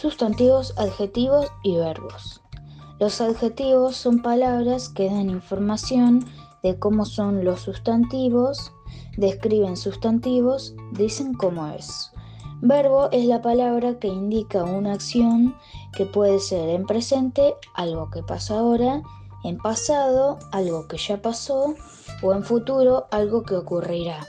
Sustantivos, adjetivos y verbos. Los adjetivos son palabras que dan información de cómo son los sustantivos, describen sustantivos, dicen cómo es. Verbo es la palabra que indica una acción que puede ser en presente, algo que pasa ahora, en pasado, algo que ya pasó, o en futuro, algo que ocurrirá.